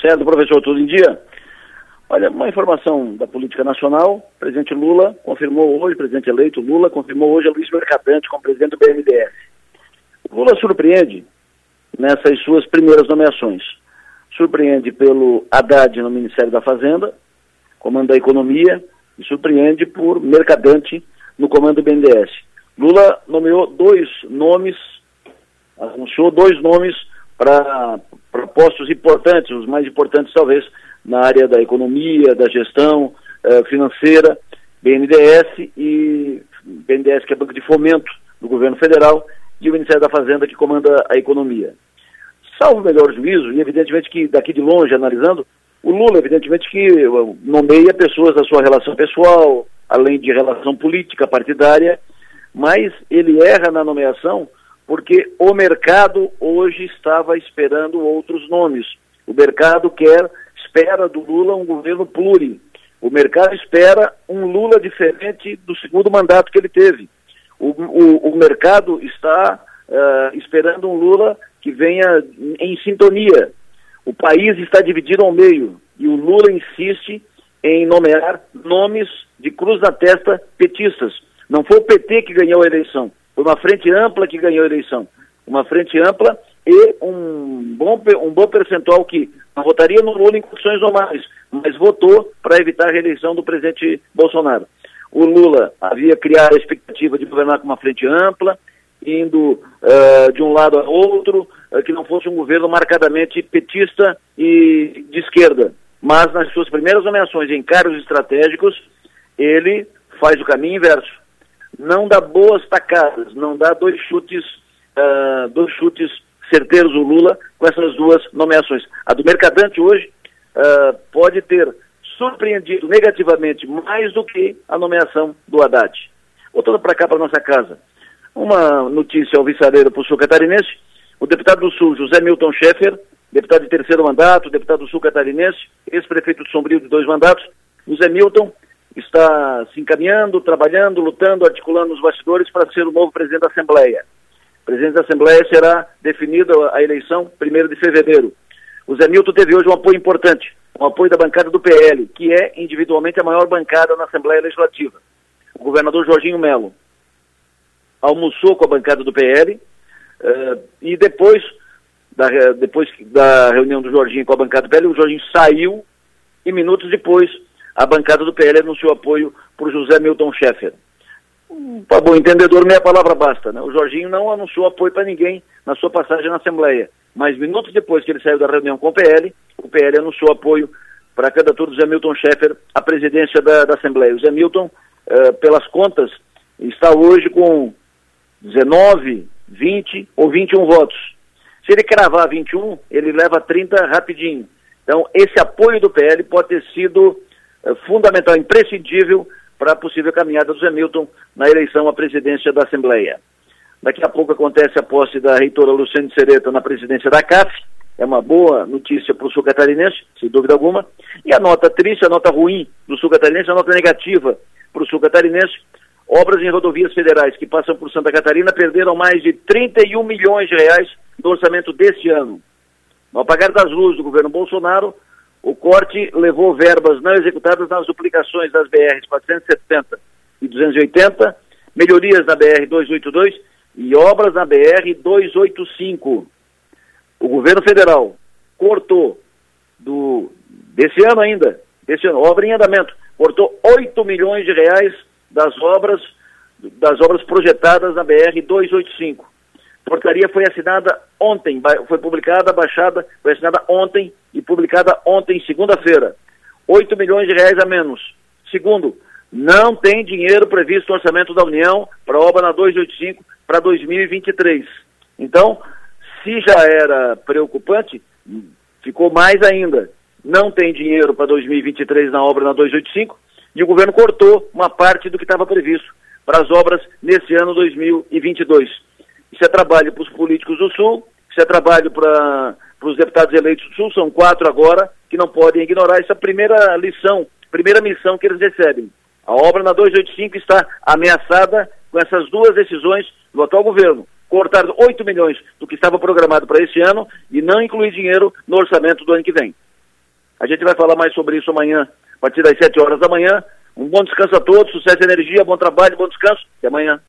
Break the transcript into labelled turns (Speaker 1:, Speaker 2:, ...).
Speaker 1: certo, professor? Tudo em dia? Olha, uma informação da política nacional, presidente Lula confirmou hoje, presidente eleito Lula, confirmou hoje a Luiz Mercadante como presidente do BNDES. Lula surpreende nessas suas primeiras nomeações. Surpreende pelo Haddad no Ministério da Fazenda, comando da Economia, e surpreende por Mercadante no comando do BNDES. Lula nomeou dois nomes, anunciou dois nomes para postos importantes, os mais importantes talvez, na área da economia, da gestão eh, financeira, BNDES e BNDES que é Banco de Fomento do governo federal e o Ministério da Fazenda que comanda a economia. Salvo melhor juízo, e evidentemente que daqui de longe analisando, o Lula evidentemente que eh, nomeia pessoas da sua relação pessoal, além de relação política partidária, mas ele erra na nomeação porque o mercado hoje estava esperando outros nomes. O mercado quer, espera do Lula um governo pluri. O mercado espera um Lula diferente do segundo mandato que ele teve. O, o, o mercado está uh, esperando um Lula que venha em sintonia. O país está dividido ao meio e o Lula insiste em nomear nomes de cruz na testa petistas. Não foi o PT que ganhou a eleição, foi uma frente ampla que ganhou a eleição. Uma frente ampla e um bom, um bom percentual que não votaria no Lula em condições normais, mas votou para evitar a reeleição do presidente Bolsonaro. O Lula havia criado a expectativa de governar com uma frente ampla, indo uh, de um lado a outro, uh, que não fosse um governo marcadamente petista e de esquerda. Mas nas suas primeiras nomeações em cargos estratégicos, ele faz o caminho inverso não dá boas tacadas, não dá dois chutes, uh, dois chutes certeiros o Lula com essas duas nomeações. A do Mercadante hoje uh, pode ter surpreendido negativamente mais do que a nomeação do Haddad. Voltando para cá, para nossa casa. Uma notícia alvissareira para o sul catarinense. O deputado do Sul, José Milton Schaeffer, deputado de terceiro mandato, deputado do Sul catarinense, ex-prefeito de Sombrio de dois mandatos, José Milton está se encaminhando, trabalhando, lutando, articulando os bastidores para ser o novo presidente da Assembleia. O presidente da Assembleia será definido a eleição 1 de fevereiro. O Zé Milton teve hoje um apoio importante, um apoio da bancada do PL, que é individualmente a maior bancada na Assembleia Legislativa. O governador Jorginho Melo almoçou com a bancada do PL uh, eh, e depois da, depois da reunião do Jorginho com a bancada do PL, o Jorginho saiu e minutos depois a bancada do PL anunciou apoio para o José Milton Schaeffer. Para bom entendedor, meia palavra basta. Né? O Jorginho não anunciou apoio para ninguém na sua passagem na Assembleia. Mas minutos depois que ele saiu da reunião com o PL, o PL anunciou apoio para a candidatura do José Milton Schaeffer à presidência da, da Assembleia. O José Milton, uh, pelas contas, está hoje com 19, 20 ou 21 votos. Se ele cravar 21, ele leva 30 rapidinho. Então, esse apoio do PL pode ter sido fundamental, imprescindível para a possível caminhada do Zé Milton na eleição à presidência da Assembleia. Daqui a pouco acontece a posse da reitora Luciane Sereta na presidência da CAF, é uma boa notícia para o sul catarinense, sem dúvida alguma. E a nota triste, a nota ruim do sul catarinense, a nota negativa para o sul catarinense, obras em rodovias federais que passam por Santa Catarina perderam mais de 31 milhões de reais no orçamento deste ano. No apagar das luzes do governo Bolsonaro, o corte levou verbas não executadas nas duplicações das BRs 470 e 280, melhorias na BR 282 e obras na BR 285. O governo federal cortou do desse ano ainda, desse ano, obra em andamento, cortou 8 milhões de reais das obras das obras projetadas na BR 285. Portaria foi assinada ontem, foi publicada, baixada, foi assinada ontem e publicada ontem, segunda-feira. 8 milhões de reais a menos. Segundo, não tem dinheiro previsto no orçamento da União para a obra na 285 para 2023. Então, se já era preocupante, ficou mais ainda. Não tem dinheiro para 2023 na obra na 285 e o governo cortou uma parte do que estava previsto para as obras nesse ano 2022. Isso é trabalho para os políticos do Sul, isso é trabalho para os deputados eleitos do Sul, são quatro agora, que não podem ignorar essa primeira lição, primeira missão que eles recebem. A obra na 285 está ameaçada com essas duas decisões do atual governo. Cortar 8 milhões do que estava programado para esse ano e não incluir dinheiro no orçamento do ano que vem. A gente vai falar mais sobre isso amanhã, a partir das 7 horas da manhã. Um bom descanso a todos, sucesso e energia, bom trabalho, bom descanso. Até amanhã.